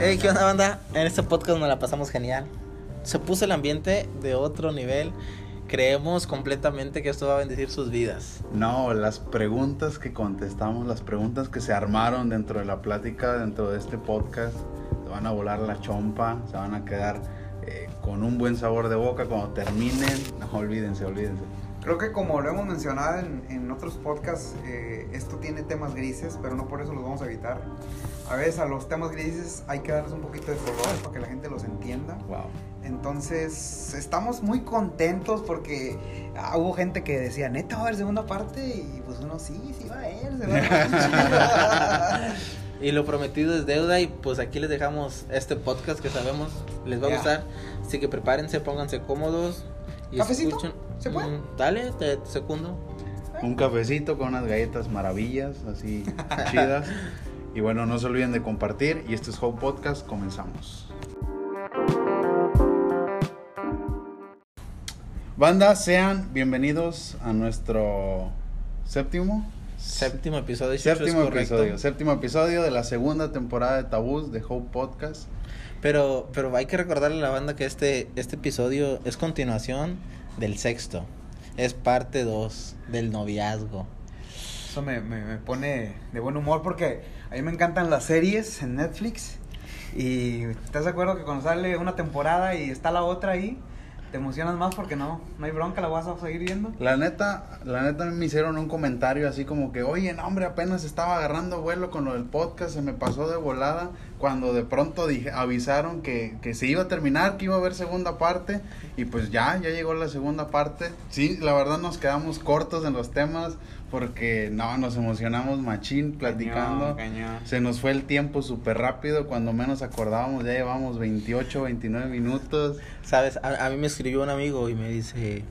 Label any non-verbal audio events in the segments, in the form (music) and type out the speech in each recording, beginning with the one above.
Hey, ¿qué onda, banda? (laughs) En este podcast nos la pasamos genial. Se puso el ambiente de otro nivel. Creemos completamente que esto va a bendecir sus vidas. No, las preguntas que contestamos, las preguntas que se armaron dentro de la plática, dentro de este podcast, se van a volar la chompa, se van a quedar eh, con un buen sabor de boca cuando terminen. No, olvídense, olvídense. Creo que como lo hemos mencionado en, en otros podcasts, eh, esto tiene temas grises, pero no por eso los vamos a evitar. A veces a los temas grises hay que darles un poquito de color para que la gente los entienda. Wow. Entonces, estamos muy contentos porque ah, hubo gente que decía, neta, va a haber segunda parte. Y pues uno, sí, sí va a haber, se va a ver. (laughs) Y lo prometido es deuda y pues aquí les dejamos este podcast que sabemos les va a Ya. gustar. Así que prepárense, pónganse cómodos. Y ¿Cafecito? escuchen- ¿Se puede? Mm, dale, te, te secundo. Un cafecito con unas galletas maravillas, así chidas. (laughs) Y bueno, no se olviden de compartir. Y este es Hope Podcast, comenzamos. Banda, sean bienvenidos a nuestro séptimo, Séptimo episodio. Séptimo episodio, séptimo episodio de la segunda temporada de Tabús de Hope Podcast. Pero, pero hay que recordarle a la banda que este, este episodio es continuación del sexto. Es parte 2 del noviazgo. Eso me, me- me pone de buen humor porque a mí me encantan las series en Netflix. Y ¿estás de acuerdo que cuando sale una temporada y está la otra ahí, te emocionas más porque no, no hay bronca, la vas a seguir viendo? La neta, la neta me hicieron un comentario así como que, oye, no hombre, apenas estaba agarrando vuelo con lo del podcast, se me pasó de volada, cuando de pronto dije, avisaron que, que se iba a terminar, que iba a haber segunda parte, y pues ya, ya llegó la segunda parte. Sí, la verdad nos quedamos cortos en los temas, porque no, nos emocionamos machín platicando. Cañón, cañón. Se nos fue el tiempo súper rápido, cuando menos acordábamos, ya llevamos 28, 29 minutos. ¿Sabes? A, a mí me escribió un amigo y me dice,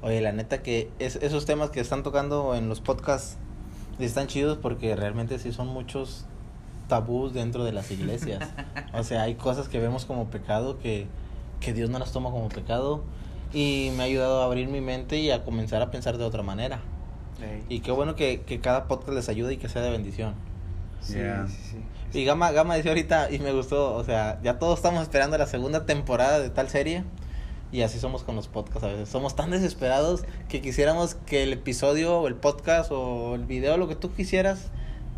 oye, la neta que es- esos temas que están tocando en los podcasts están chidos porque realmente sí son muchos tabús dentro de las iglesias. o sea, hay cosas que vemos como pecado que, que Dios no las toma como pecado y me ha ayudado a abrir mi mente y a comenzar a pensar de otra manera. Y qué bueno que, que cada podcast les ayude y que sea de bendición. Sí, Yeah. sí, sí. Y Gama, Gama decía ahorita, y me gustó, o sea, ya todos estamos esperando la segunda temporada de tal serie. Y así somos con los podcasts a veces. Somos tan desesperados que quisiéramos que el episodio o el podcast o el video, lo que tú quisieras,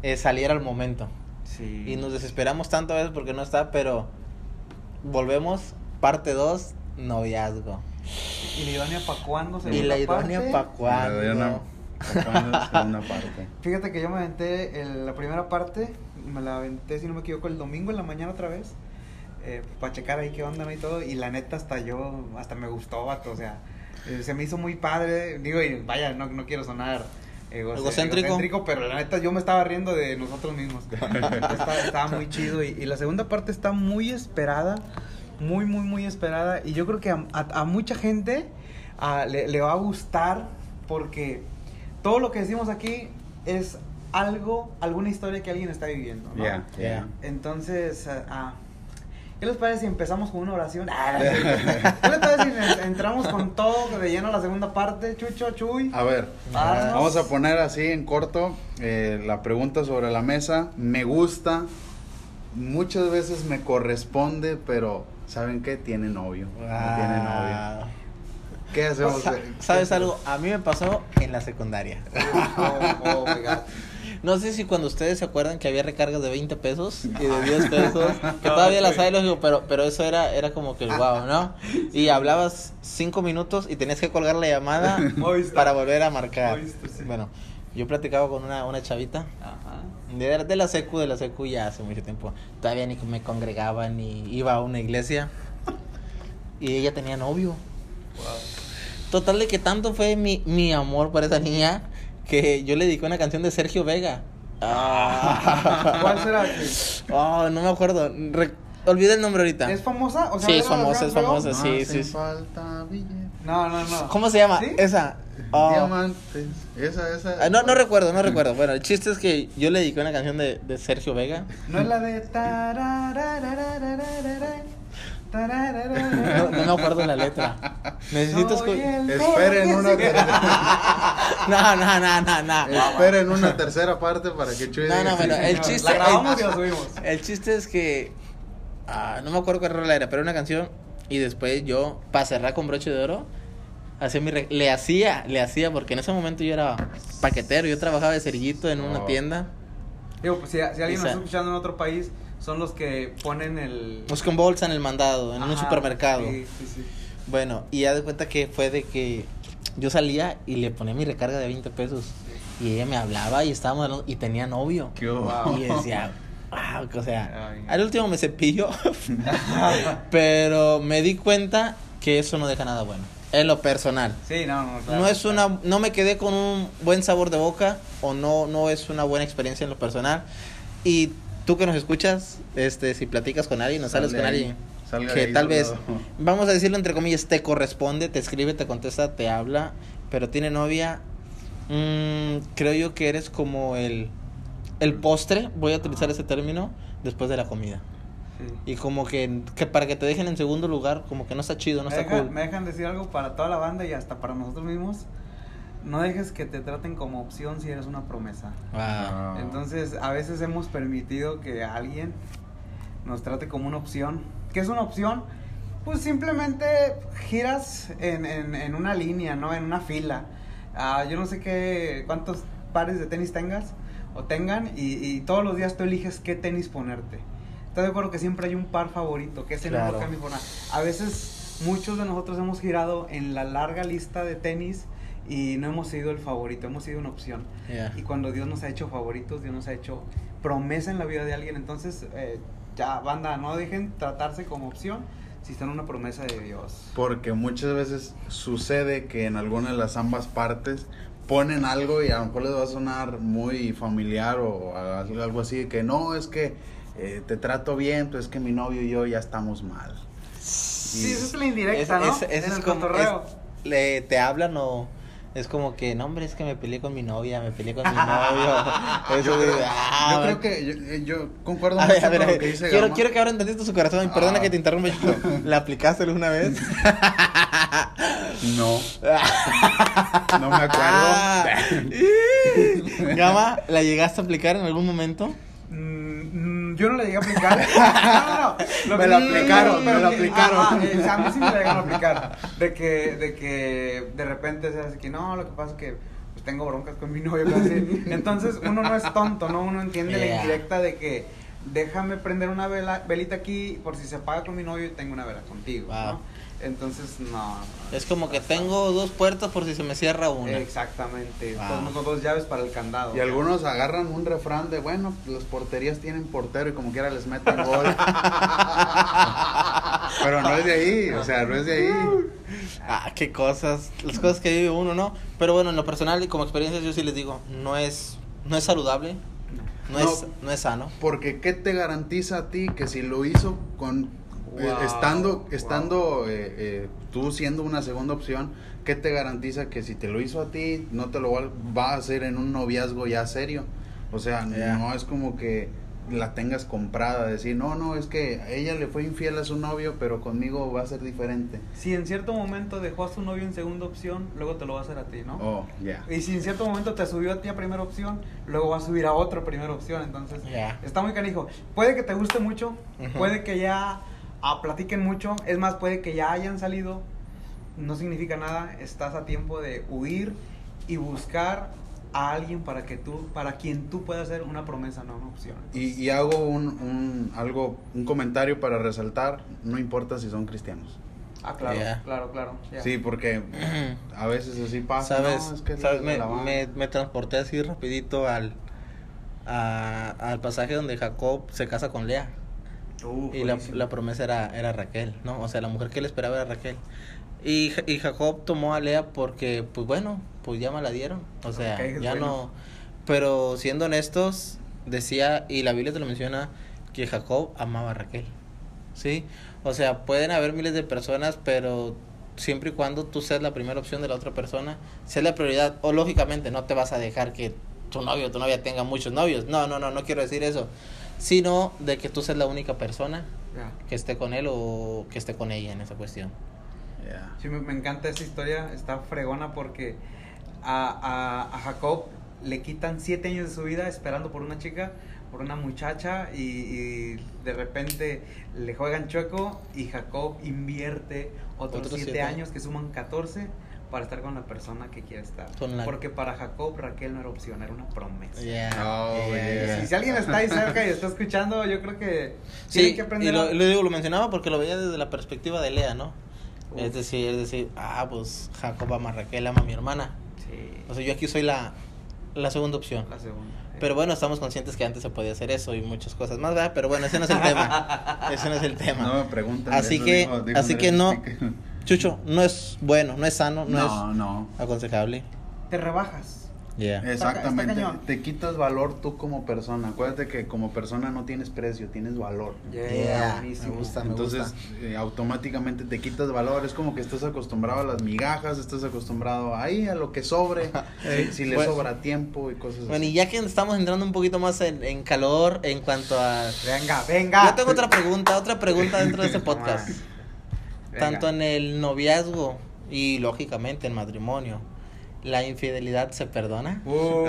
eh, saliera al momento. Sí. Y nos desesperamos tanto a veces porque no está, pero volvemos, parte 2, noviazgo. ¿Y la idónea para cuándo? y la parte? para cuándo. Ya no- ¿Cuándo es (laughs) segunda parte? Fíjate que yo me aventé el- la primera parte, me la aventé, si no me equivoco, el domingo en la mañana otra vez, para checar ahí qué onda ¿no? y todo, y la neta hasta yo, hasta me gustó, vato, o sea, eh, se me hizo muy padre, digo, y vaya, no, no quiero sonar ego- Egocéntrico. pero la neta yo me estaba riendo de nosotros mismos, (laughs) estaba, estaba muy chido, y, y la segunda parte está muy esperada, muy, muy, muy esperada, y yo creo que a, a- a mucha gente ah, le, le va a gustar, porque todo lo que decimos aquí es algo, alguna historia que alguien está viviendo, ¿no? Ya. ya. Entonces, ah, ah, ¿qué les parece si empezamos con una oración? (laughs) Ah. ¿Qué les parece si en- entramos con todo de lleno a la segunda parte, Chucho, Chuy? A ver, vamos a poner así en corto eh, la pregunta sobre la mesa. Me gusta, muchas veces me corresponde, pero ¿saben qué? Tiene novio. No tiene novio. Ah. ¿Qué hacemos? Sa- ¿Qué ¿Sabes algo? A mí me pasó en la secundaria. (laughs) Oh, oh my God. No sé si cuando ustedes se acuerdan que había recargas de 20 pesos y de 10 pesos, (laughs) que todavía las hay, lógico, pero, pero eso era, era como que wow, ¿no? Y hablabas 5 minutos y tenías que colgar la llamada (laughs) para volver a marcar. Bueno, yo platicaba con una, una chavita Ajá. de, de la secu, de la secu ya hace mucho tiempo. Todavía ni me congregaba ni iba a una iglesia. Y ella tenía novio. Total de que tanto fue mi, mi amor por esa niña que yo le dediqué una canción de Sergio Vega. Ah. (laughs) ¿Cuál será? Oh, no me acuerdo. Re- olvidé el nombre ahorita. ¿Es famosa? O sea, Sí, ¿era es famosa, es famosa. No sí, sí. falta. No, no, no. ¿Cómo se llama? ¿Sí? Esa. Oh. Diamantes. Esa, esa. Ah, no, no recuerdo, no recuerdo. Bueno, el chiste es que yo le dediqué una canción de, de Sergio Vega. No es la de... No, no me acuerdo la letra. Necesito escuchar. Esperen una, (laughs) No, no, no, no, no. esperen una tercera parte para que Chuy No, no, bueno, sí. el No, chiste. La grabamos y el, la subimos. el chiste es que ah, no me acuerdo cuál rola era, pero una canción. Y después yo, para cerrar con broche de oro, hacía mi re- le hacía, le hacía, porque en ese momento yo era paquetero, yo trabajaba de cerillito en una Oh. tienda. Digo, pues si, si alguien nos está escuchando en otro país, son los que ponen el... Con bolsa en el mandado, en un Ajá, supermercado. Sí, sí, sí. Bueno, y ya de cuenta que fue de que yo salía y le ponía mi recarga de 20 pesos. Y ella me hablaba y estábamos hablando, y tenía novio. ¿Qué? Wow. Y decía, wow, o sea, Ay. al último me cepillo, (laughs) pero me di cuenta que eso no deja nada bueno. En lo personal. Sí, no, no, claro, no es claro. una, no me quedé con un buen sabor de boca o no, no es una buena experiencia en lo personal. Y tú que nos escuchas, este, si platicas con alguien o sales Sale con ahí, alguien salga que tal vez, soldado. (laughs) vamos a decirlo entre comillas, te corresponde, te escribe, te contesta, te habla, pero tiene novia, mm, creo yo que eres como el, el postre, voy a utilizar ese término, después de la comida. Sí. Y como que, que para que te dejen en segundo lugar, como que no está chido, no me, está deja- cool. me dejan decir algo para toda la banda y hasta para nosotros mismos. No dejes que te traten como opción si eres una promesa. Wow. Ah. Entonces, a veces hemos permitido que alguien nos trate como una opción. ¿Qué es una opción? Pues simplemente giras en, en, en una línea, ¿no? En una fila. Ah, yo no sé qué, cuántos pares de tenis tengas o tengan y, y todos los días tú eliges qué tenis ponerte. ¿Estás de acuerdo que siempre hay un par favorito? Que Claro. no cambia por nada. A veces muchos de nosotros hemos girado en la larga lista de tenis y no hemos sido el favorito, hemos sido una opción. Yeah. Y cuando Dios nos ha hecho favoritos, Dios nos ha hecho promesa en la vida de alguien, entonces eh, ya, banda, no dejen tratarse como opción si están en una promesa de Dios. Porque muchas veces sucede que en alguna de las ambas partes ponen algo y a lo mejor les va a sonar muy familiar o algo así de que no, es que eh, te trato bien, pues es que mi novio y yo ya estamos mal. Sí, esa es la indirecta, Es- ¿no? es- en es el como- cotorreo. es- le, te hablan o es como que, no, hombre, es que me peleé con mi novia, me peleé con mi (laughs) novio. Eso yo, creo, ah, yo creo que yo, eh, yo concuerdo A mucho ver, a ver, con lo que dice quiero, Gama. quiero que abran tantito su corazón. y Perdona Ah. que te interrumpa, chico. (laughs) ¿La aplicaste alguna vez? No, (laughs) no me acuerdo. Ah. Gama, ¿la llegaste a aplicar en algún momento? Mm, mm, yo no la llegué a aplicar. (laughs) no, no, no. Me la aplicaron, me la aplicaron. eh, a mí sí me la llegaron a aplicar. (laughs) De que, de que de repente se hace que no, lo que pasa es que pues, tengo broncas con mi novio. así. (laughs) Entonces uno no es tonto, ¿no? Uno entiende la indirecta de que déjame prender una vela, velita aquí por si se apaga con mi novio y tengo una vela contigo, Wow. ¿no? Entonces, no. Es como que tengo dos puertas por si se me cierra una. Exactamente. Wow. El mundo dos llaves para el candado. Y algunos agarran un refrán de, bueno, las porterías tienen portero y como quiera les meten (laughs) gol. Pero no es de ahí, o sea, no es de ahí. Ah, qué cosas, las cosas que vive uno, ¿no? Pero bueno, en lo personal y como experiencia yo sí les digo, no es, no es saludable, no, No. es, no es sano. Porque ¿qué te garantiza a ti que si lo hizo con Wow, estando wow. estando eh, eh, tú siendo una segunda opción, qué te garantiza que si te lo hizo a ti no te lo va, va a hacer en un noviazgo ya serio? O sea, no es como que la tengas comprada, decir, no, no, es que ella le fue infiel a su novio, pero conmigo va a ser diferente. Si en cierto momento dejó a su novio en segunda opción, luego te lo va a hacer a ti, ¿no? Oh, ya. Y si en cierto momento te subió a ti a primera opción, luego va a subir a otra primera opción. Entonces, está muy canijo. Puede que te guste mucho, puede que ya ah, platiquen mucho. Es más, puede que ya hayan salido. No significa nada. Estás a tiempo de huir y buscar a alguien para que tú, para quien tú puedas hacer una promesa, no una opción. Y, y hago un, un, algo, un comentario para resaltar, no importa si son cristianos. Ah, claro, claro, claro. Sí, porque a veces así pasa. ¿Sabes? ¿no? Es que es ¿sabes? la- Me, me, me transporté así rapidito al, a- al pasaje donde Jacob se casa con Lea. Uh, Y la, la promesa era, era Raquel, ¿no? O sea, la mujer que él esperaba era Raquel. Y, y Jacob tomó a Lea porque, pues bueno, pues ya me la dieron. O sea, Ok, es ya bueno. no... Pero siendo honestos, decía, y la Biblia te lo menciona, que Jacob amaba a Raquel. ¿Sí? O sea, pueden haber miles de personas, pero siempre y cuando tú seas la primera opción de la otra persona, seas la prioridad. O lógicamente no te vas a dejar que tu novio o tu novia tenga muchos novios. No, no, no, no quiero decir eso. Sino de que tú seas la única persona que esté con él o que esté con ella en esa cuestión. Sí, me, me encanta esa historia, está fregona porque a, a, a Jacob le quitan siete años de su vida esperando por una chica por una muchacha y, y de repente le juegan chueco y Jacob invierte otros Otros 7 siete. años que suman 14 para estar con la persona que quiere estar. Con la- Porque para Jacob Raquel no era opción, era una promesa. Yeah, Oh, yeah, yeah. Si, si alguien está ahí cerca y está escuchando, yo creo que Sí, tienen que aprender y lo, a- lo digo, lo mencionaba porque lo veía desde la perspectiva de Lea, ¿no? Uf. Es decir, es decir, ah, pues Jacob ama a Raquel, ama a mi hermana. Sí, O sea, yo aquí soy la, la segunda opción. la segunda. Pero bueno, estamos conscientes que antes se podía hacer eso y muchas cosas más, ¿verdad? Pero bueno, ese no es el tema. (laughs) Ese no es el tema. No me preguntan. Así que- dijo- dijo así que no-. Chucho, no es bueno, no es sano, no, No, no. es aconsejable. Te rebajas. Yeah. Exactamente. está te quitas valor tú como persona. Acuérdate que como persona no tienes precio, tienes valor. Yeah, buenísimo. me gusta, me Entonces, eh, automáticamente te quitas valor. Es como que estás acostumbrado a las migajas, estás acostumbrado ahí a lo que sobre. si, (laughs) si le sobra tiempo y cosas Bueno, y así. ya que estamos entrando un poquito más en, en calor en cuanto a... Venga, venga. Yo tengo otra pregunta, otra pregunta dentro de este (laughs) podcast. Venga. Tanto en el noviazgo y lógicamente en matrimonio, ¿la infidelidad se perdona? No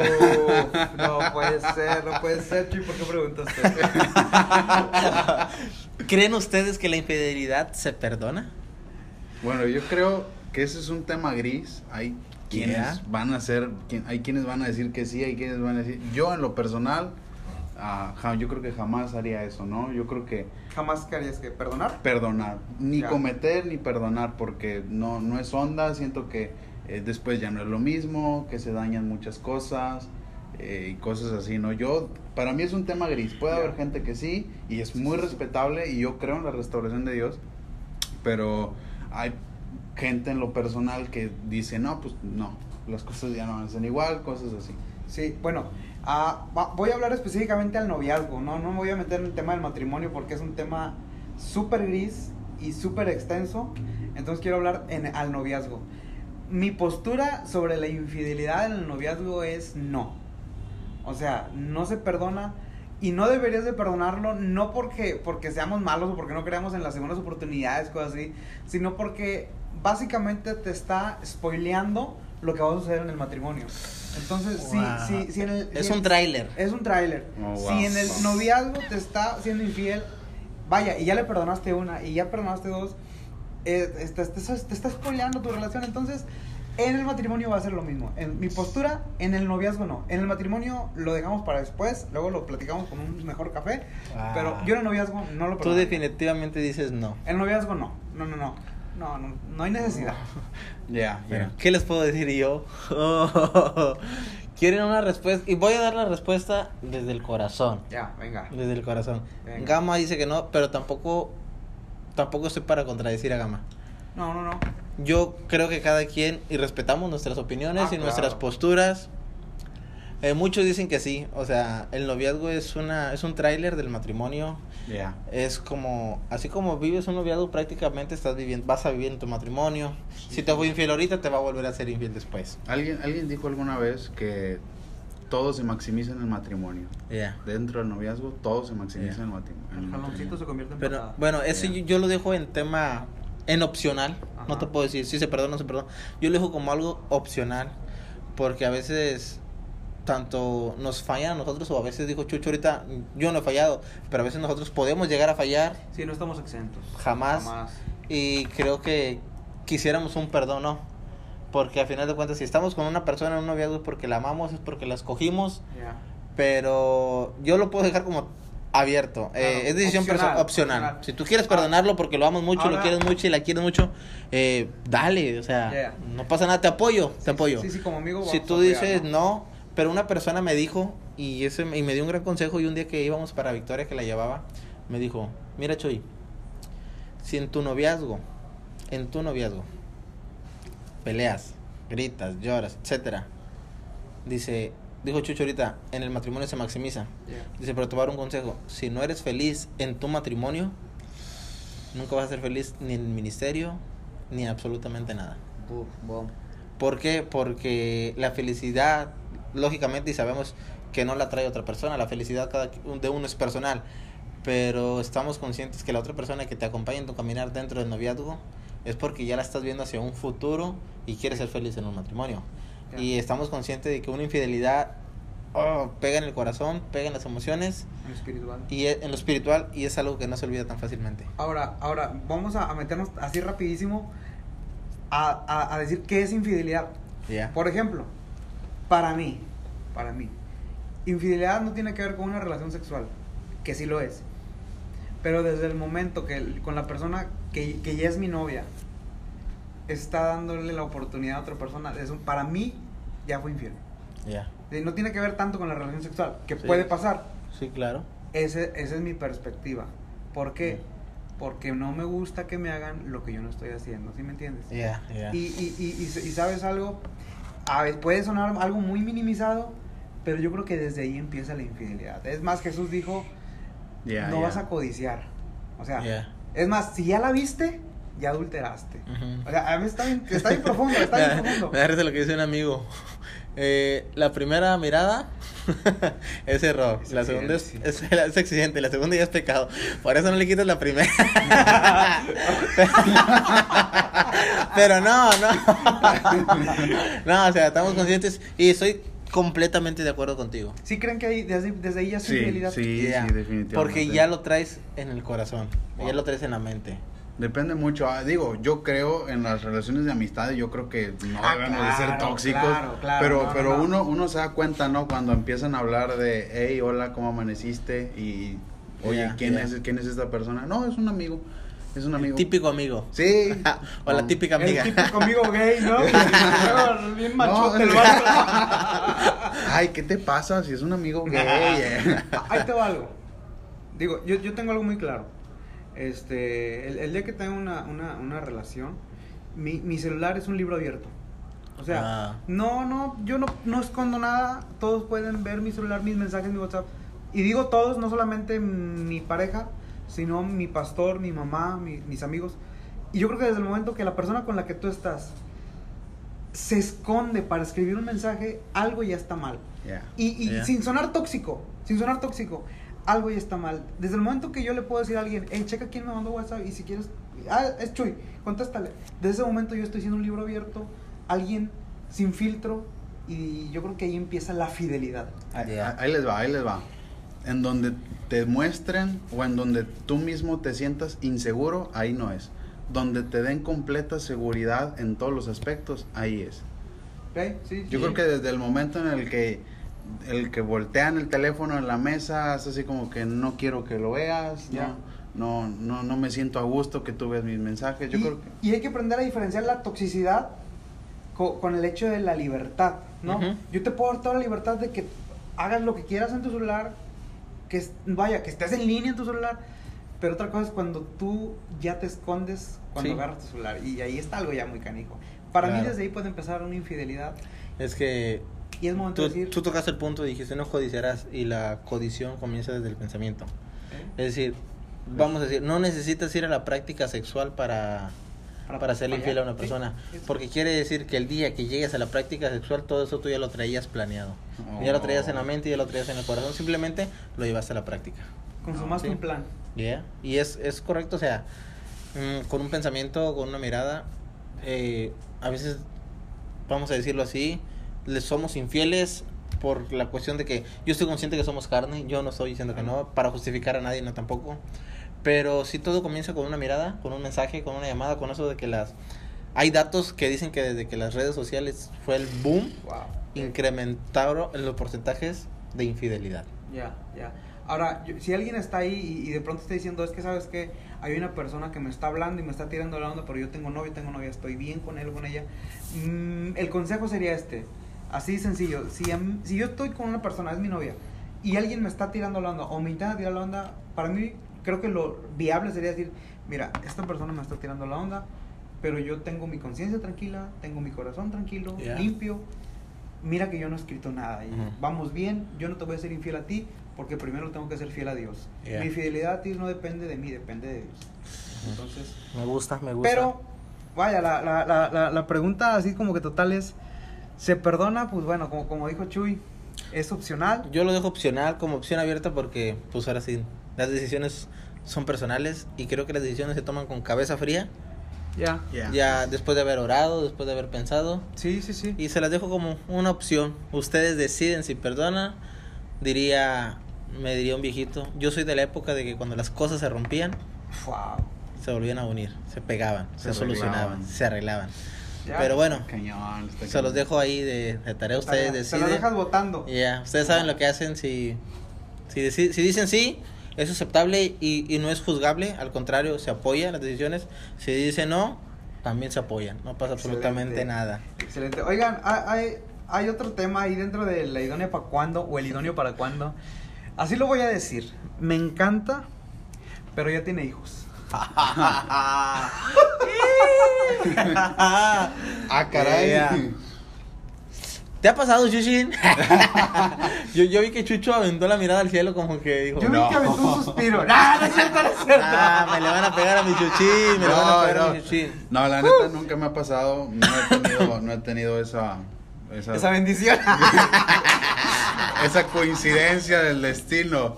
puede ser, no puede ser, Chuy, ¿por qué preguntaste? (laughs) ¿Creen ustedes que la infidelidad se perdona? Bueno, yo creo que ese es un tema gris. Hay quienes Yeah. van a ser, hay quienes van a decir que sí, hay quienes van a decir. Yo en lo personal, ah, ja- yo creo que jamás haría eso, ¿no? Yo creo que Jamás querías que perdonar. perdonar, ni Ya. cometer ni perdonar, porque no, no es onda, siento que eh, después ya no es lo mismo, que se dañan muchas cosas eh, y cosas así, ¿no? Yo, para mí es un tema gris, puede Ya. haber gente que sí y es muy respetable y yo creo en la restauración de Dios, pero hay gente en lo personal que dice, no, pues no, las cosas ya no hacen igual, cosas así. Sí, bueno, voy a hablar específicamente al noviazgo, ¿no? No me voy a meter en el tema del matrimonio porque es un tema súper gris y súper extenso. Entonces quiero hablar en, al noviazgo. Mi postura sobre la infidelidad en el noviazgo es no. O sea, no se perdona y no deberías de perdonarlo no porque, porque seamos malos o porque no creamos en las segundas oportunidades, cosas así, sino porque básicamente te está spoileando lo que va a suceder en el matrimonio. Entonces, sí, Wow. sí, sí en el- Es un tráiler. es un tráiler. Oh, wow. Si en el noviazgo te está siendo infiel, vaya, y ya le perdonaste una, y ya perdonaste dos, eh, te, te, te, te está spoileando tu relación. Entonces, en el matrimonio va a ser lo mismo. En mi postura, en el noviazgo no. En el matrimonio lo dejamos para después, luego lo platicamos con un mejor café. Ah. Pero yo en el noviazgo no lo Tú perdonaría. definitivamente dices no. En el noviazgo no. No, no, no. No, no, no hay necesidad. (laughs) Ya, Bueno, ¿Qué les puedo decir yo? (laughs) Quieren una respuesta y voy a dar la respuesta desde el corazón. Ya, venga. Desde el corazón. Venga. Gama dice que no, pero tampoco tampoco estoy para contradecir a Gama. No, no, no. Yo creo que cada quien y respetamos nuestras opiniones Ah, y claro. nuestras posturas. Eh, muchos dicen que sí, o sea, el noviazgo es una es un tráiler del matrimonio. ya. Es como así como vives un noviazgo prácticamente estás viviendo vas a vivir en tu matrimonio. Si te fue infiel ahorita te va a volver a ser infiel después. Alguien, alguien dijo alguna vez que todo se maximiza en el matrimonio. Ya. Dentro del noviazgo, todo se maximiza Ya. en el matrimonio. el se convierte en Pero patada. bueno, eso yo, yo lo dejo en tema en opcional. No Ajá. te puedo decir si se perdona o no se perdona. Yo lo dejo como algo opcional porque a veces tanto nos fallan a nosotros o a veces dijo Chucho ahorita yo no he fallado, pero a veces nosotros podemos llegar a fallar Sí, no estamos exentos. Jamás. Jamás. y creo que quisiéramos un perdón, ¿no? Porque al final de cuentas si estamos con una persona en un noviazgo es porque la amamos, es porque la escogimos, Ya. pero yo lo puedo dejar como abierto. Eh, Claro, es decisión opcional, opcional. opcional. Si tú quieres perdonarlo porque lo amas mucho, lo ahora- quieres mucho y la quieres mucho, eh, dale, o sea, Yeah. no pasa nada, te apoyo, te apoyo. Sí, sí, como amigo. si tú apoyar, dices no, pero una persona me dijo y ese y me dio un gran consejo y un día que íbamos para Victoria que la llevaba, me dijo, "Mira, Choy, si en tu noviazgo, en tu noviazgo peleas, gritas, lloras, etcétera." Dice, dijo Chucho ahorita, en el matrimonio se maximiza. Ya. Dice, pero te voy a dar un consejo. Si no eres feliz en tu matrimonio, nunca vas a ser feliz ni en el ministerio, ni en absolutamente nada. Buf, bom. ¿Por qué? Porque la felicidad, lógicamente, y sabemos que no la trae otra persona, la felicidad cada de uno es personal, pero estamos conscientes que la otra persona que te acompaña en tu caminar dentro del noviazgo es porque ya la estás viendo hacia un futuro y quieres ser feliz en un matrimonio. Y estamos conscientes de que una infidelidad oh, pega en el corazón, pega en las emociones En lo espiritual. y e- en lo espiritual y es algo que no se olvida tan fácilmente. Ahora, ahora, vamos a, meternos así rapidísimo a, a- a decir qué es infidelidad. Por ejemplo, para mí, para mí, infidelidad no tiene que ver con una relación sexual, que sí lo es. Pero desde el momento que con la persona que, que ya es mi novia está dándole la oportunidad a otra persona, eso para mí ya fue infiel. Ya. Y No tiene que ver tanto con la relación sexual, que Sí. puede pasar. Sí, claro. Ese, esa es mi perspectiva. ¿Por qué? Porque no me gusta que me hagan lo que yo no estoy haciendo, ¿sí me entiendes? Ya, ya. Y, y, y, y, y sabes algo, a veces puede sonar algo muy minimizado, pero yo creo que desde ahí empieza la infidelidad. Es más, Jesús dijo, Ya, no ya. vas a codiciar. O sea, Ya. es más, si ya la viste, ya adulteraste. Ujú. O sea, a mí está bien, está bien profundo, está bien (laughs) profundo. Me lo que dice un amigo. Eh, la primera mirada (laughs) es error. Es la segunda es, accidente, es, es accidente. La segunda ya es pecado. Por eso no le quitas la primera. (laughs) Pero no, no. No, o sea, estamos conscientes y estoy completamente de acuerdo contigo. ¿Sí creen que ahí, desde, desde ahí ya es Sí, infidelidad? sí, sí, definitivamente. Porque ya lo traes en el corazón. Ya lo traes en la mente. Depende mucho. Ah, digo, yo creo en las relaciones de amistad, yo creo que no Ah, debemos de ser tóxicos. claro, claro, pero no, pero no. uno uno se da cuenta, ¿no? Cuando empiezan a hablar de, hey, hola, ¿cómo amaneciste? Y, oye, ¿quién. Es, ¿quién es esta persona? No, es un amigo. Es un amigo. Típico amigo. Sí. (laughs) o la típica amiga. El típico amigo gay, ¿no? (laughs) Bien machote el No. vato. (laughs) Ay, ¿qué te pasa si es un amigo gay? eh? Ahí te va algo. Digo, yo, yo tengo algo muy claro. Este, el, el día que tenga una, una, una relación, mi, mi celular es un libro abierto. O sea, Ah. no, no, yo no, no escondo nada. Todos pueden ver mi celular, mis mensajes, mi WhatsApp. Y digo todos, no solamente mi pareja, sino mi pastor, mi mamá, mi- mis amigos. Y yo creo que desde el momento que la persona con la que tú estás se esconde para escribir un mensaje, algo ya está mal. Y, sin sonar tóxico, sin sonar tóxico, algo ya está mal. Desde el momento que yo le puedo decir a alguien, hey, checa quién me mandó WhatsApp y si quieres, ah, es Chuy, contéstale. Desde ese momento yo estoy siendo un libro abierto, alguien sin filtro y yo creo que ahí empieza la fidelidad. Ahí, ahí les va, ahí les va. En donde te muestren o en donde tú mismo te sientas inseguro, ahí no es. Donde te den completa seguridad en todos los aspectos, ahí es. ¿Ok? Sí, Yo Sí. creo que desde el momento en el que el que voltean el teléfono en la mesa es así como que no quiero que lo veas, Ya. no, no, no, no me siento a gusto que tú veas mis mensajes. Yo y, creo que y hay que aprender a diferenciar la toxicidad co- con, el hecho de la libertad, ¿no? Yo te puedo dar toda la libertad de que hagas lo que quieras en tu celular, que vaya, que estés en línea en tu celular, pero otra cosa es cuando tú ya te escondes cuando Sí. agarras tu celular y ahí está algo ya muy canijo. Para mí desde ahí puede empezar una infidelidad Es que y es momento tú, de decir, tú tocaste el punto y dijiste no codiciarás y la codición comienza desde el pensamiento. ¿eh? Es decir, vamos a decir, no necesitas ir a la práctica sexual para, para fallar. infiel a una Sí, persona. es- Porque quiere decir que el día que llegues a la práctica sexual, todo eso tú ya lo traías planeado. Ya lo traías en la mente, ya lo traías en el corazón, simplemente lo llevaste a la práctica. consumaste Sí. un plan. Yeah. Y es, es correcto, o sea, mm, con un pensamiento, con una mirada, eh, a veces, vamos a decirlo así, le somos infieles por la cuestión de que yo estoy consciente que somos carne, yo no estoy diciendo que no, para justificar a nadie, no tampoco. Pero si todo comienza con una mirada, con un mensaje, con una llamada, con eso de que las... Hay datos que dicen que desde que las redes sociales fue el boom, Wow. incrementaron los porcentajes de infidelidad. Ya, ya. Ahora, yo- si alguien está ahí y, y de pronto está diciendo, es que sabes que hay una persona que me está hablando y me está tirando la onda, pero yo tengo novio, tengo novia, estoy bien con él o con ella, mm, el consejo sería este, así de sencillo, si, a mí- si yo estoy con una persona, es mi novia, y alguien me está tirando la onda o me intenta tirar la onda, para mí creo que lo viable sería decir, mira, esta persona me está tirando la onda, pero yo tengo mi conciencia tranquila, tengo mi corazón tranquilo, limpio, mira que yo no he escrito nada y vamos bien, yo no te voy a ser infiel a ti porque primero tengo que ser fiel a Dios. Mi fidelidad a ti no depende de mí, depende de Dios. Entonces, Me gusta, me gusta. pero vaya, la, la, la, la, la pregunta así como que total es, ¿se perdona? Pues bueno, como, como dijo Chuy, es opcional. Yo lo dejo opcional, como opción abierta, porque, pues ahora sí, las decisiones son personales y creo que las decisiones se toman con cabeza fría Ya. Ya. Ya después de haber orado, después de haber pensado. Sí, sí, sí. Y se las dejo como una opción. Ustedes deciden si perdonan. Diría, me diría un viejito. Yo soy de la época de que cuando las cosas se rompían, Wow. se volvían a unir, se pegaban, se, Se solucionaban, se arreglaban. Ya. Pero bueno, Cañón. se cañón. los dejo ahí de, de tarea. Ustedes Se lo deciden. dejas votando. Y Ya, ustedes saben lo que hacen. Si, si, si dicen sí, es aceptable y, y no es juzgable. Al contrario, se apoya las decisiones. Si dicen no, también se apoyan. No pasa absolutamente Excelente. nada. Excelente. Oigan, hay, hay, hay otro tema ahí dentro de la idónea para cuándo o el idóneo para cuándo. Así lo voy a decir. Me encanta, pero ya tiene hijos. (laughs) Ah, caray. Ya. ¿Te ha pasado, Chuchin? (laughs) yo, yo vi que Chucho aventó la mirada al cielo como que dijo... Yo vi No. que aventó un suspiro. (laughs) ¡No, no es cierto, no es cierto! Ah, me le van a pegar a mi Chuchín, me le van a No, pegar a no. mi Chuchín. No, la neta nunca me ha pasado. No he tenido, no he tenido esa, esa, Esa bendición. esa coincidencia del destino.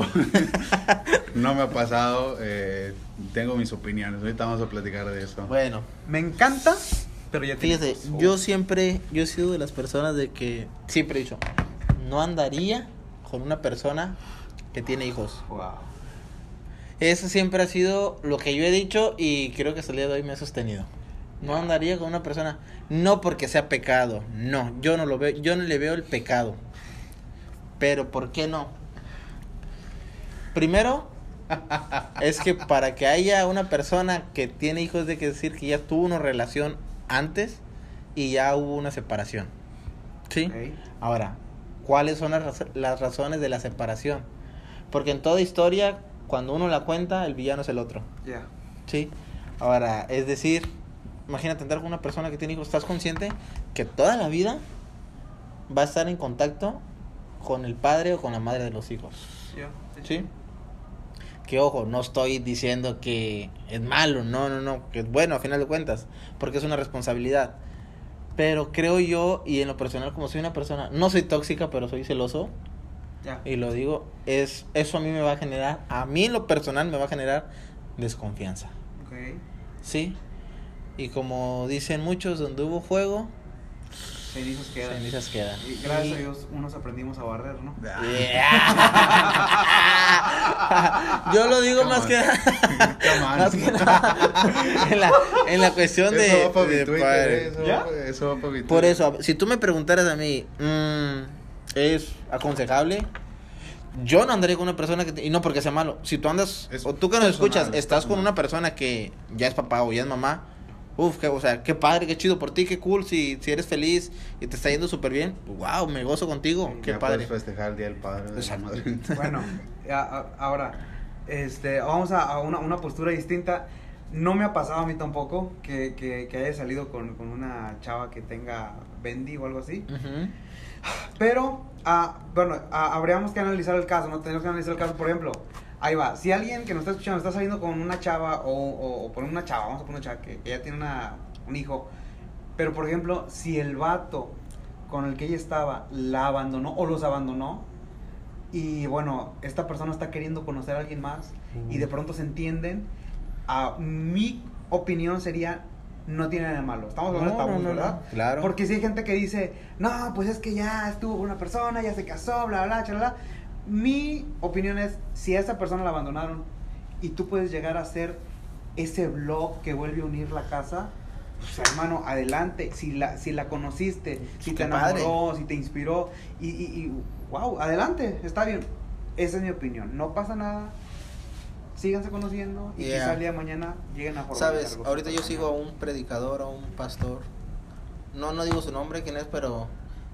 (laughs) No me ha pasado. eh, tengo mis opiniones. Ahorita vamos a platicar de eso. Bueno, Me encanta, pero ya Fíjate, hijos. yo siempre, yo he sido de las personas de que, siempre he dicho, no andaría con una persona que tiene hijos. Wow. Eso siempre ha sido lo que yo he dicho y creo que hasta el día de hoy me he sostenido. No andaría con una persona, no porque sea pecado, no, yo no lo veo, yo no le veo el pecado. Pero ¿por qué no? Primero, es que para que haya una persona que tiene hijos, de que decir que ya tuvo una relación antes y ya hubo una separación. ¿Sí? Ahora, ¿cuáles son las, raz- las razones de la separación? Porque en toda historia, cuando uno la cuenta, el villano es el otro. Ya. ¿Sí? Ahora, es decir, imagínate entrar con una persona que tiene hijos, ¿estás consciente que toda la vida va a estar en contacto con el padre o con la madre de los hijos? Ya. ¿Sí? Que ojo, no estoy diciendo que es malo, no, no, no, que es bueno a final de cuentas, porque es una responsabilidad. Pero creo yo, y en lo personal, como soy una persona, no soy tóxica, pero soy celoso, Ya. y lo digo, es eso a mí me va a generar, a mí en lo personal me va a generar desconfianza. Ok. ¿Sí? Y como dicen muchos, donde hubo fuego, Cenizas quedan. cenizas quedan. Y gracias Y- a Dios, unos aprendimos a barrer, ¿no? Yeah. (laughs) Yo lo digo más que más nada en la, en la cuestión de, Eso va para mi de Twitter, padre. eso, ¿Ya? va pa- eso va para mi Twitter. Por eso, si tú me preguntaras a mí, mm, ¿es aconsejable? Yo no andaría con una persona que... te- y no porque sea malo. Si tú andas... Es o tú que nos personal, escuchas, es estás con una persona que ya es papá o ya es mamá. Uf, que, o sea, qué padre, qué chido por ti, qué cool. Si, si eres feliz y te está yendo súper bien, wow, me gozo contigo. Qué Ya padre. puedes festejar el Día del Padre. de la. Madre. (laughs) Bueno, ahora, este, vamos a, a una, una postura distinta. No me ha pasado a mí tampoco que, que, que haya salido con, con una chava que tenga Bendy o algo así. Ujú. Pero, ah, bueno, ah, habríamos que analizar el caso, ¿no? Tenemos que analizar el caso, por ejemplo, ahí va, si alguien que nos está escuchando está saliendo con una chava o, o, o por una chava, vamos a poner una chava que, que ya tiene una, un hijo, pero por ejemplo, si el vato con el que ella estaba la abandonó o los abandonó, y bueno, esta persona está queriendo conocer a alguien más y de pronto se entienden, a mi opinión sería, no tiene nada de malo. Estamos hablando No, de tabús, no, no, ¿verdad? claro. Porque si hay gente que dice, no, pues es que ya estuvo con una persona, ya se casó, bla, bla, chalala. Mi opinión es, si a esa persona la abandonaron y tú puedes llegar a ser ese blog que vuelve a unir la casa, pues hermano, adelante. Si la, si la conociste, si te Qué padre. enamoró, si te inspiró, y, y, y, wow, adelante, está bien. Esa es mi opinión. No pasa nada. Síganse conociendo y Yeah. quizá el día de mañana lleguen a formar Sabes, algo ahorita yo sigo a un predicador, a un pastor. No, no digo su nombre, quién es, pero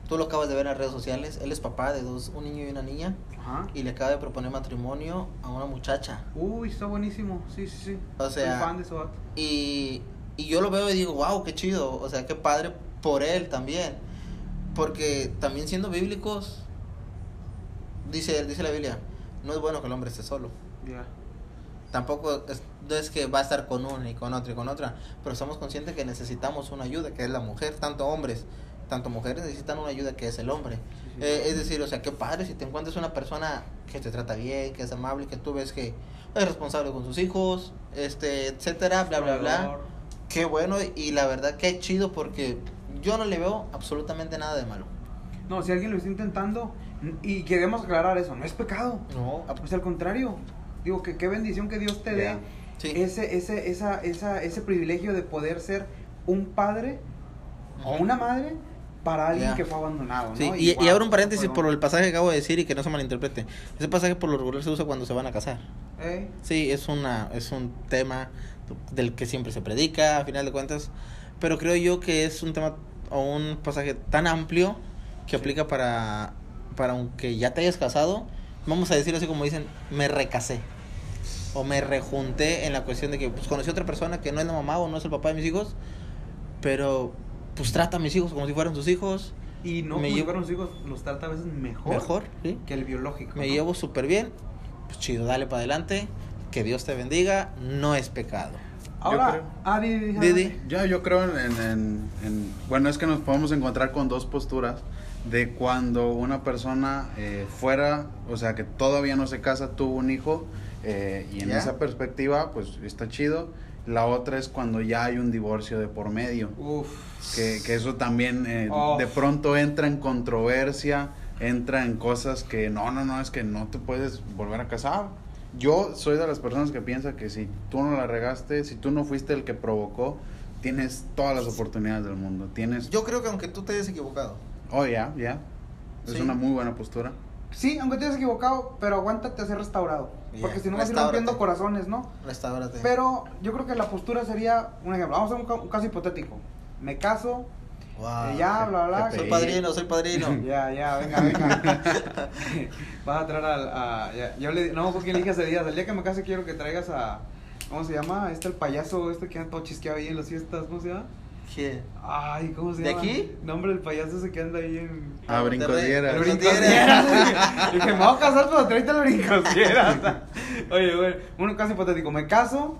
tú lo acabas de ver en redes sociales. Él es papá de dos, un niño y una niña. Ajá. Y le acaba de proponer matrimonio a una muchacha. Uy, está buenísimo. Sí, sí, sí. O sea, Soy fan de su vato. Y, y yo lo veo y digo, wow, qué chido. O sea, qué padre por él también. Porque también siendo bíblicos, dice, dice la Biblia, no es bueno que el hombre esté solo. Ya. Tampoco es, no es que va a estar con una y con otra y con otra, pero somos conscientes que necesitamos una ayuda, que es la mujer, tanto hombres, tanto mujeres necesitan una ayuda que es el hombre. sí. Eh, es decir, o sea, qué padre si te encuentras una persona que te trata bien, que es amable, que tú ves que es responsable con sus hijos, este, etcétera, bla, bla, bla. Qué bueno y la verdad qué chido porque yo no le veo absolutamente nada de malo. No, si alguien lo está intentando, y queremos aclarar eso, no es pecado. No, Pues al contrario, digo que qué bendición que Dios te dé Ya. Sí. ese, ese, esa, esa, ese privilegio de poder ser un padre o una madre para alguien Ya. que fue abandonado, ¿no? Sí, y, y wow, abro un paréntesis por el pasaje que acabo de decir y que no se malinterprete. Ese pasaje por lo regular se usa cuando se van a casar. ¿Eh? Sí, es una es un tema del que siempre se predica, a final de cuentas, pero creo yo que es un tema o un pasaje tan amplio que aplica para para aunque ya te hayas casado, vamos a decirlo así como dicen, me recasé o me rejunté en la cuestión de que pues conocí a otra persona que no es la mamá o no es el papá de mis hijos, pero pues trata a mis hijos como si fueran sus hijos, Y no, Me como si llevo- fueran los hijos, los trata a veces mejor, mejor, ¿sí? que el biológico. Me ¿no? llevo súper bien, pues chido, dale para adelante, que Dios te bendiga, no es pecado. Ahora, creo. ah, di, di, di, Didi. Yo, yo creo en, en- en- en- Bueno, es que nos podemos encontrar con dos posturas de cuando una persona eh, fuera, o sea, que todavía no se casa, tuvo un hijo, eh, y en ¿Ya? esa perspectiva, pues está chido. La otra es cuando ya hay un divorcio de por medio. Uf. Que, que eso también eh, Oh. de pronto entra en controversia, entra en cosas que no, no, no, es que no te puedes volver a casar. Yo soy de las personas que piensa que si tú no la regaste, si tú no fuiste el que provocó, tienes todas las oportunidades del mundo. Tienes... Yo creo que aunque tú te hayas equivocado. Oh, ya, ya. Es Sí. una muy buena postura. Sí, aunque te hayas equivocado, pero aguántate a ser restaurado. Porque si no vas a ir rompiendo corazones, ¿no? Restaurate. Pero yo creo que la postura sería, un ejemplo, vamos a hacer un, ca- un caso hipotético. Me caso, Wow. eh, ya, bla, bla, Soy padrino, soy padrino. (laughs) Ya, ya, venga, venga. (laughs) Vas a traer al. A, ya, yo le, no, ¿con quién le dije hace días? El día que me case quiero que traigas a. ¿Cómo se llama? Este el payaso, este que anda todo chisqueado ahí en las fiestas, ¿cómo se llama? Ay, ¿cómo se ¿De llama? aquí? No, hombre, el payaso ese que anda ahí en. Ah, brincosieras. El brincosieras. Dije, me voy a casar, pero tráete el brincosieras. (laughs) Oye, bueno, un caso hipotético. Me caso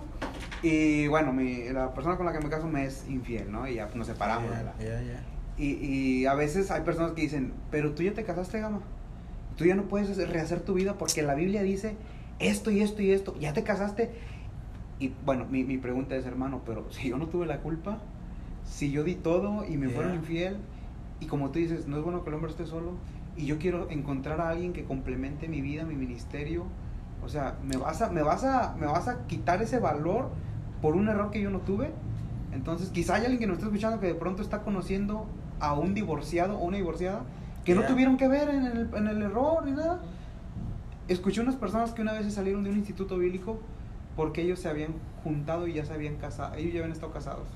y, bueno, mi, la persona con la que me caso me es infiel, ¿no? Y ya nos separamos, ¿verdad? Ya, ya, ya. Y, y a veces hay personas que dicen, pero tú ya te casaste, Gama. Tú ya no puedes hacer- rehacer tu vida porque la Biblia dice esto y esto y esto. Ya te casaste. Y bueno, mi, mi pregunta es, hermano, pero si yo no tuve la culpa, si yo di todo y me Yeah. fueron infiel, y como tú dices, no es bueno que el hombre esté solo, y yo quiero encontrar a alguien que complemente mi vida, mi ministerio, o sea, ¿me vas a, me vas a, me vas a quitar ese valor por un error que yo no tuve? Entonces, quizá hay alguien que nos está escuchando que de pronto está conociendo a un divorciado o una divorciada que no tuvieron que ver en el, en el error ni nada. Escuché unas personas que una vez se salieron de un instituto bíblico porque ellos se habían juntado y ya se habían casado, ellos ya habían estado casados.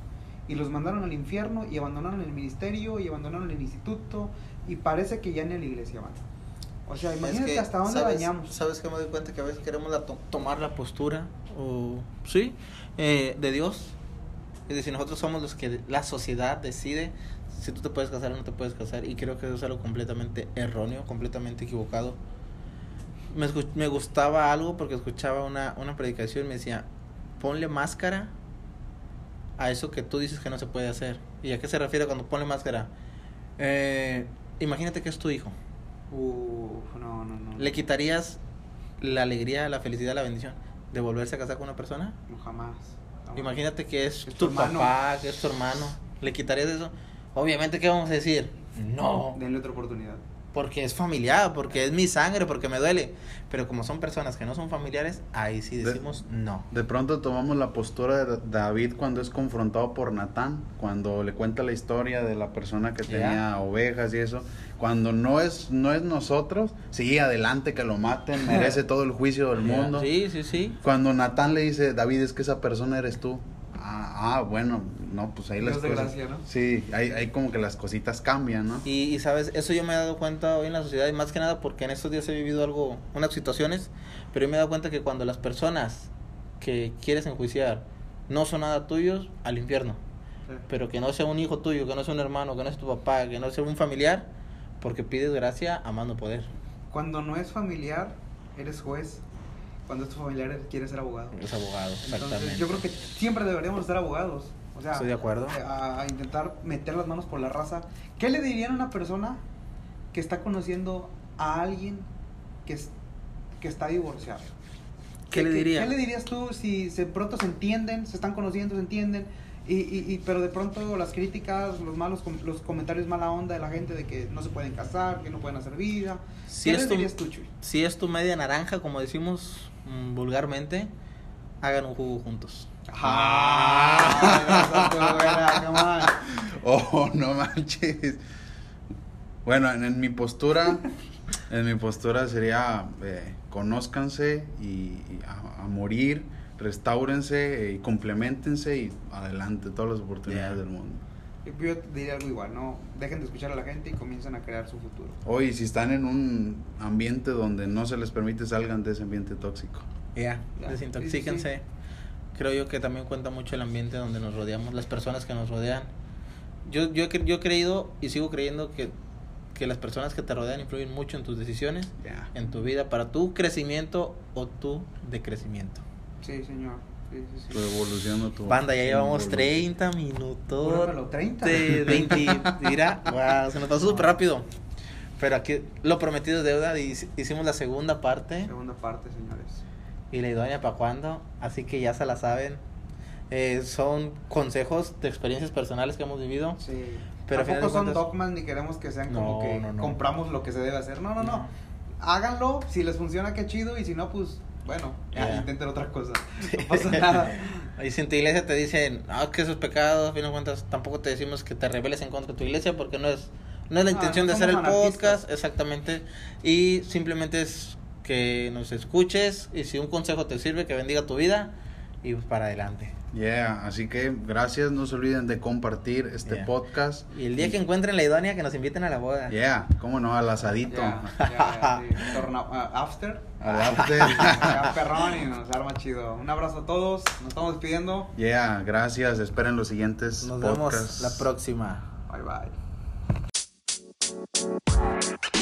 Y los mandaron al infierno y abandonaron el ministerio y abandonaron el instituto y parece que ya ni a la iglesia van. O sea, imagínate Es que, hasta dónde ¿sabes, dañamos. ¿Sabes que me doy cuenta que a veces queremos la to- tomar la postura, o sí, eh, de Dios? Es decir, nosotros somos los que la sociedad decide si tú te puedes casar o no te puedes casar. Y creo que eso es algo completamente erróneo, completamente equivocado. Me, me gustaba algo porque escuchaba una, una predicación y me decía, ponle máscara a eso que tú dices que no se puede hacer. ¿Y a qué se refiere cuando ponle máscara? Eh, imagínate que es tu hijo. Uf, no, no, no. ¿Le quitarías la alegría, la felicidad, la bendición de volverse a casar con una persona? No, jamás. No. Imagínate que es, tu hermano. papá, que es tu hermano. ¿Le quitarías eso? Obviamente, ¿qué vamos a decir? No, Denle otra oportunidad. Porque es familiar, porque es mi sangre, porque me duele. Pero como son personas que no son familiares, ahí sí De- decimos no. De pronto tomamos la postura de David cuando es confrontado por Natán, cuando le cuenta la historia de la persona que tenía ovejas y eso. Cuando no es no es nosotros, sí, adelante que lo maten, (laughs) merece todo el juicio del mundo. Sí, sí, sí. Cuando Natán le dice, David, es que esa persona eres tú. Ah, bueno, no, pues ahí las Dios de cosas. gracia, ¿no? Sí, ahí, ahí como que las cositas cambian, ¿no? Y, y, sabes, eso yo me he dado cuenta hoy en la sociedad y más que nada porque en estos días he vivido algo, unas situaciones, pero yo me he dado cuenta que cuando las personas que quieres enjuiciar no son nada tuyos, al infierno. Pero que no sea un hijo tuyo, que no sea un hermano, que no sea tu papá, que no sea un familiar, porque pides gracia amando poder. Cuando no es familiar, eres juez. Cuando es tu familiar, quieres ser abogado. Es abogado, exactamente. Entonces, yo creo que siempre deberíamos ser abogados. O sea, Estoy de acuerdo. eh, A, a intentar meter las manos por la raza. ¿Qué le dirían a una persona que está conociendo a alguien que, es, que está divorciado? ¿Qué le diría? ¿Qué le dirías tú si se pronto se entienden, se están conociendo, se entienden Y, y, y, pero de pronto las críticas, los malos com- los comentarios mala onda de la gente de que no se pueden casar, que no pueden hacer vida. Si ¿Qué es les tu- dirías tú, Chuy? Si es tu media naranja, como decimos mm, vulgarmente, hagan un jugo juntos. Ah. (laughs) Oh, no manches. Bueno, en, en mi postura, en mi postura sería eh, conózcanse y, y a, a morir, restáurense y complementense y adelante todas las oportunidades Yeah. del mundo. Yo diría algo igual, no dejen de escuchar a la gente y comiencen a crear su futuro. Hoy, si están en un ambiente donde no se les permite, salgan de ese ambiente tóxico. Ya, Ya, desintoxíquense. sí, Creo yo que también cuenta mucho el ambiente donde nos rodeamos, las personas que nos rodean. Yo, yo, yo he creído y sigo creyendo que, que las personas que te rodean influyen mucho en tus decisiones, Ya. en tu vida, para tu crecimiento o tu decrecimiento. Sí, señor. Sí, sí, Tu sí. Banda, ya llevamos evolución. 30 minutos. Júramelo, 30. De 20. Mira, wow, se nos pasó súper rápido. Pero aquí lo prometido es deuda. Hicimos la segunda parte. Segunda parte, señores. Y la idónea para cuándo. Así que ya se la saben. Eh, son consejos de experiencias personales que hemos vivido. Sí. Pero Tampoco son cuentas- dogmas ni queremos que sean No, como que no, no. compramos lo que se debe hacer. No, no, no. No. Háganlo. Si les funciona, qué chido. Y si no, pues, bueno, Ya. intenten otra cosa. (laughs) No pasa nada. Y si en tu iglesia te dicen, ah, que eso es pecado, a fin de cuentas, tampoco te decimos que te rebeles en contra de tu iglesia porque no es, no es la intención de hacer el anarquistas. podcast, exactamente. Y simplemente es que nos escuches y si un consejo te sirve, que bendiga tu vida y pues para adelante. Yeah, así que gracias, no se olviden de compartir este Yeah. podcast. Y el día que encuentren la idónea, que nos inviten a la boda. Yeah, cómo no, al asadito. Ya, (laughs) sí. Torna- ah, after. Al (laughs) after. Perrón y nos arma chido. Un abrazo a todos. Nos estamos despidiendo. Yeah, gracias. Esperen los siguientes Nos podcasts. vemos la próxima. Bye bye.